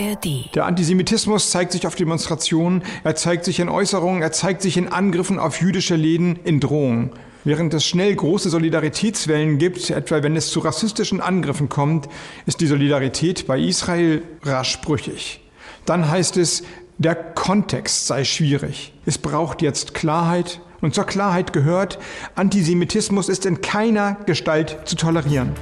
ARD. Der Antisemitismus zeigt sich auf Demonstrationen, er zeigt sich in Äußerungen, er zeigt sich in Angriffen auf jüdische Läden, in Drohungen. Während es schnell große Solidaritätswellen gibt, etwa wenn es zu rassistischen Angriffen kommt, ist die Solidarität bei Israel rasch brüchig. Dann heißt es, der Kontext sei schwierig. Es braucht jetzt Klarheit. Und zur Klarheit gehört, Antisemitismus ist in keiner Gestalt zu tolerieren.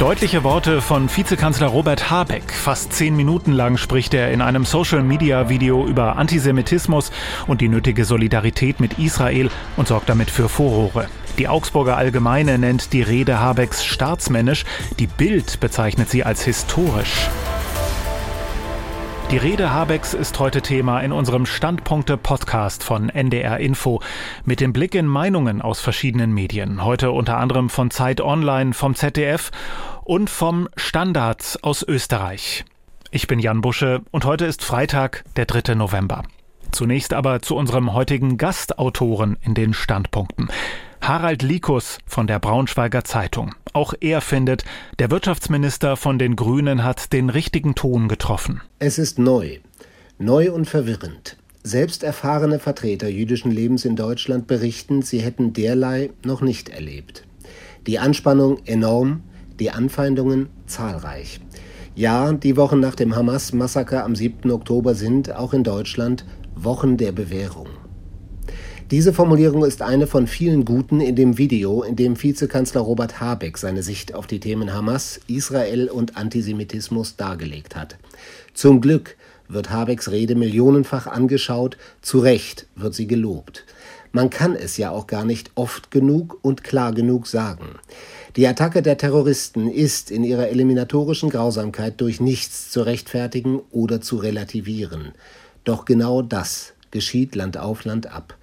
Deutliche Worte von Vizekanzler Robert Habeck. Fast zehn Minuten lang spricht er in einem Social-Media-Video über Antisemitismus und die nötige Solidarität mit Israel und sorgt damit für Furore. Die Augsburger Allgemeine nennt die Rede Habecks staatsmännisch, die Bild bezeichnet sie als historisch. Die Rede Habecks ist heute Thema in unserem Standpunkte-Podcast von NDR Info mit dem Blick in Meinungen aus verschiedenen Medien. Heute unter anderem von Zeit Online, vom ZDF und vom Standard aus Österreich. Ich bin Jan Busche und heute ist Freitag, der 3. November. Zunächst aber zu unserem heutigen Gastautoren in den Standpunkten. Harald Likus von der Braunschweiger Zeitung. Auch er findet, der Wirtschaftsminister von den Grünen hat den richtigen Ton getroffen. Es ist neu, neu und verwirrend. Selbst erfahrene Vertreter jüdischen Lebens in Deutschland berichten, sie hätten derlei noch nicht erlebt. Die Anspannung enorm, die Anfeindungen zahlreich. Ja, die Wochen nach dem Hamas-Massaker am 7. Oktober sind, auch in Deutschland, Wochen der Bewährung. Diese Formulierung ist eine von vielen guten in dem Video, in dem Vizekanzler Robert Habeck seine Sicht auf die Themen Hamas, Israel und Antisemitismus dargelegt hat. Zum Glück wird Habecks Rede millionenfach angeschaut, zu Recht wird sie gelobt. Man kann es ja auch gar nicht oft genug und klar genug sagen. Die Attacke der Terroristen ist in ihrer eliminatorischen Grausamkeit durch nichts zu rechtfertigen oder zu relativieren. Doch genau das geschieht Land auf Land ab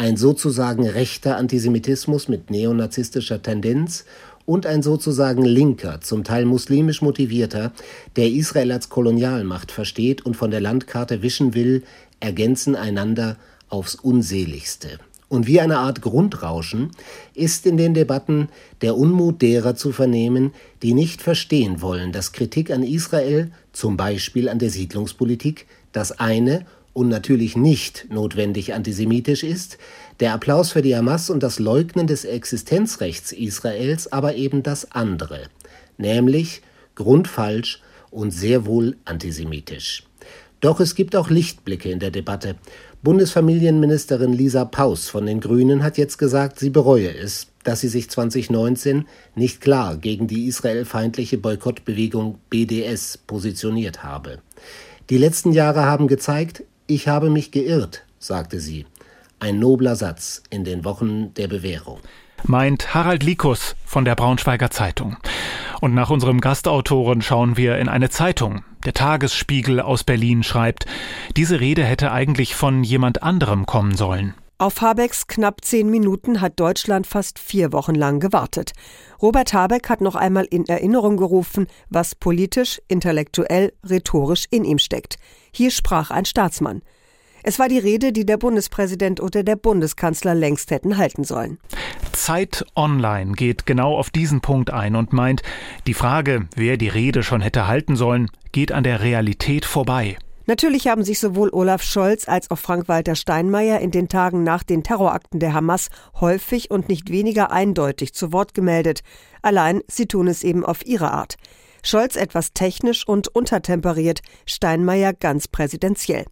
ein sozusagen rechter Antisemitismus mit neonazistischer Tendenz und ein sozusagen linker, zum Teil muslimisch motivierter, der Israel als Kolonialmacht versteht und von der Landkarte wischen will, ergänzen einander aufs unseligste. Und wie eine Art Grundrauschen ist in den Debatten der Unmut derer zu vernehmen, die nicht verstehen wollen, dass Kritik an Israel, zum Beispiel an der Siedlungspolitik, das eine und natürlich nicht notwendig antisemitisch ist, der Applaus für die Hamas und das Leugnen des Existenzrechts Israels aber eben das andere, nämlich grundfalsch und sehr wohl antisemitisch. Doch es gibt auch Lichtblicke in der Debatte. Bundesfamilienministerin Lisa Paus von den Grünen hat jetzt gesagt, sie bereue es, dass sie sich 2019 nicht klar gegen die israelfeindliche Boykottbewegung BDS positioniert habe. Die letzten Jahre haben gezeigt, ich habe mich geirrt, sagte sie. Ein nobler Satz in den Wochen der Bewährung. Meint Harald Likus von der Braunschweiger Zeitung. Und nach unserem Gastautoren schauen wir in eine Zeitung. Der Tagesspiegel aus Berlin schreibt, diese Rede hätte eigentlich von jemand anderem kommen sollen. Auf Habecks knapp zehn Minuten hat Deutschland fast vier Wochen lang gewartet. Robert Habeck hat noch einmal in Erinnerung gerufen, was politisch, intellektuell, rhetorisch in ihm steckt. Hier sprach ein Staatsmann. Es war die Rede, die der Bundespräsident oder der Bundeskanzler längst hätten halten sollen. Zeit Online geht genau auf diesen Punkt ein und meint, die Frage, wer die Rede schon hätte halten sollen, geht an der Realität vorbei. Natürlich haben sich sowohl Olaf Scholz als auch Frank-Walter Steinmeier in den Tagen nach den Terrorakten der Hamas häufig und nicht weniger eindeutig zu Wort gemeldet. Allein sie tun es eben auf ihre Art. Scholz etwas technisch und untertemperiert, Steinmeier ganz präsidentiell.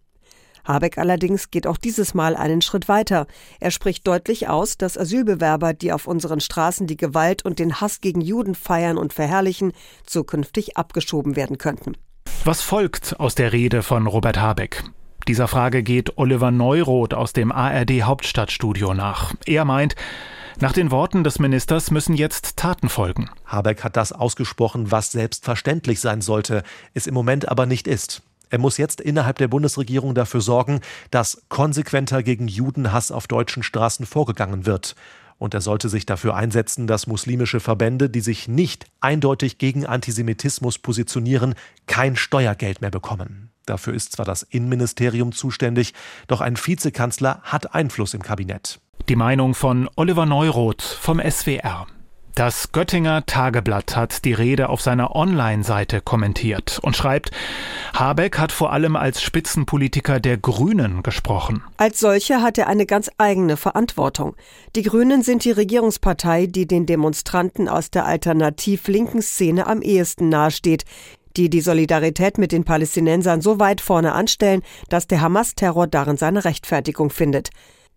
Habeck allerdings geht auch dieses Mal einen Schritt weiter. Er spricht deutlich aus, dass Asylbewerber, die auf unseren Straßen die Gewalt und den Hass gegen Juden feiern und verherrlichen, zukünftig abgeschoben werden könnten. Was folgt aus der Rede von Robert Habeck? Dieser Frage geht Oliver Neuroth aus dem ARD Hauptstadtstudio nach. Er meint, nach den Worten des Ministers müssen jetzt Taten folgen. Habeck hat das ausgesprochen, was selbstverständlich sein sollte, es im Moment aber nicht ist. Er muss jetzt innerhalb der Bundesregierung dafür sorgen, dass konsequenter gegen Judenhass auf deutschen Straßen vorgegangen wird und er sollte sich dafür einsetzen, dass muslimische Verbände, die sich nicht eindeutig gegen Antisemitismus positionieren, kein Steuergeld mehr bekommen. Dafür ist zwar das Innenministerium zuständig, doch ein Vizekanzler hat Einfluss im Kabinett. Die Meinung von Oliver Neuroth vom SWR. Das Göttinger Tageblatt hat die Rede auf seiner Online-Seite kommentiert und schreibt, Habeck hat vor allem als Spitzenpolitiker der Grünen gesprochen. Als solcher hat er eine ganz eigene Verantwortung. Die Grünen sind die Regierungspartei, die den Demonstranten aus der alternativ-linken Szene am ehesten nahesteht, die die Solidarität mit den Palästinensern so weit vorne anstellen, dass der Hamas-Terror darin seine Rechtfertigung findet.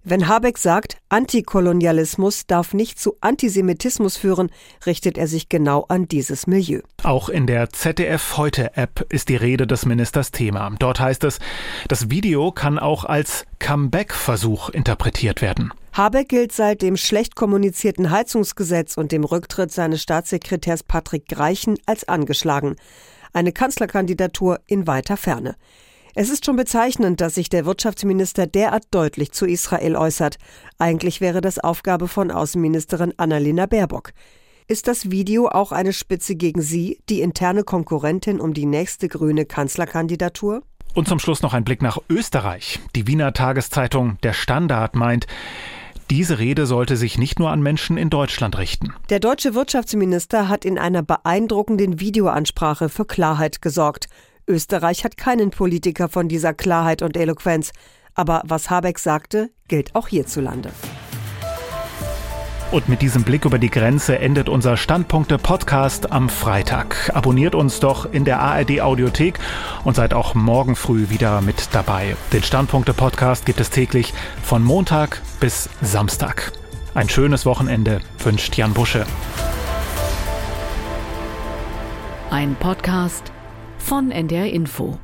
Wenn Habeck sagt, Antikolonialismus darf nicht zu Antisemitismus führen, richtet er sich genau an dieses Milieu. Auch in der ZDF Heute App ist die Rede des Ministers Thema. Dort heißt es, das Video kann auch als Comeback-Versuch interpretiert werden. Habeck gilt seit dem schlecht kommunizierten Heizungsgesetz und dem Rücktritt seines Staatssekretärs Patrick Greichen als angeschlagen. Eine Kanzlerkandidatur in weiter Ferne. Es ist schon bezeichnend, dass sich der Wirtschaftsminister derart deutlich zu Israel äußert. Eigentlich wäre das Aufgabe von Außenministerin Annalena Baerbock. Ist das Video auch eine Spitze gegen sie, die interne Konkurrentin um die nächste grüne Kanzlerkandidatur? Und zum Schluss noch ein Blick nach Österreich. Die Wiener Tageszeitung Der Standard meint, diese Rede sollte sich nicht nur an Menschen in Deutschland richten. Der deutsche Wirtschaftsminister hat in einer beeindruckenden Videoansprache für Klarheit gesorgt. Österreich hat keinen Politiker von dieser Klarheit und Eloquenz. Aber was Habeck sagte, gilt auch hierzulande. Und mit diesem Blick über die Grenze endet unser Standpunkte-Podcast am Freitag. Abonniert uns doch in der ARD-Audiothek und seid auch morgen früh wieder mit dabei. Den Standpunkte-Podcast gibt es täglich von Montag bis Samstag. Ein schönes Wochenende wünscht Jan Busche. Ein Podcast von NDR Info.